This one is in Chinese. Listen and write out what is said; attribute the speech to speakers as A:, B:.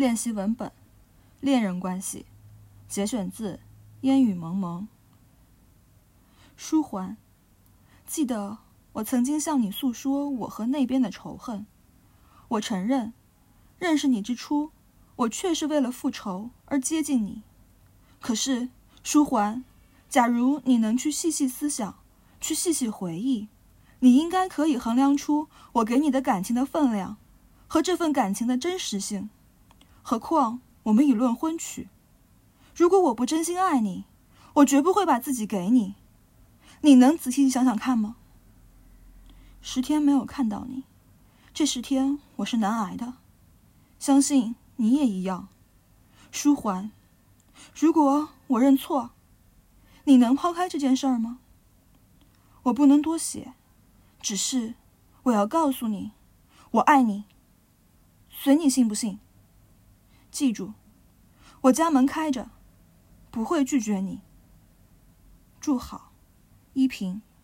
A: 练习文本，恋人关系，节选自《烟雨蒙蒙》。书桓，记得我曾经向你诉说我和那边的仇恨。我承认，认识你之初，我确是为了复仇而接近你。可是，书桓，假如你能去细细思想，去细细回忆，你应该可以衡量出我给你的感情的分量，和这份感情的真实性。何况我们已论婚娶。如果我不真心爱你，我绝不会把自己给你。你能仔细想想看吗？十天没有看到你，这十天我是难挨的，相信你也一样。书桓，如果我认错，你能抛开这件事儿吗？我不能多写，只是我要告诉你，我爱你，随你信不信。记住，我家门开着，不会拒绝你。祝好。依萍。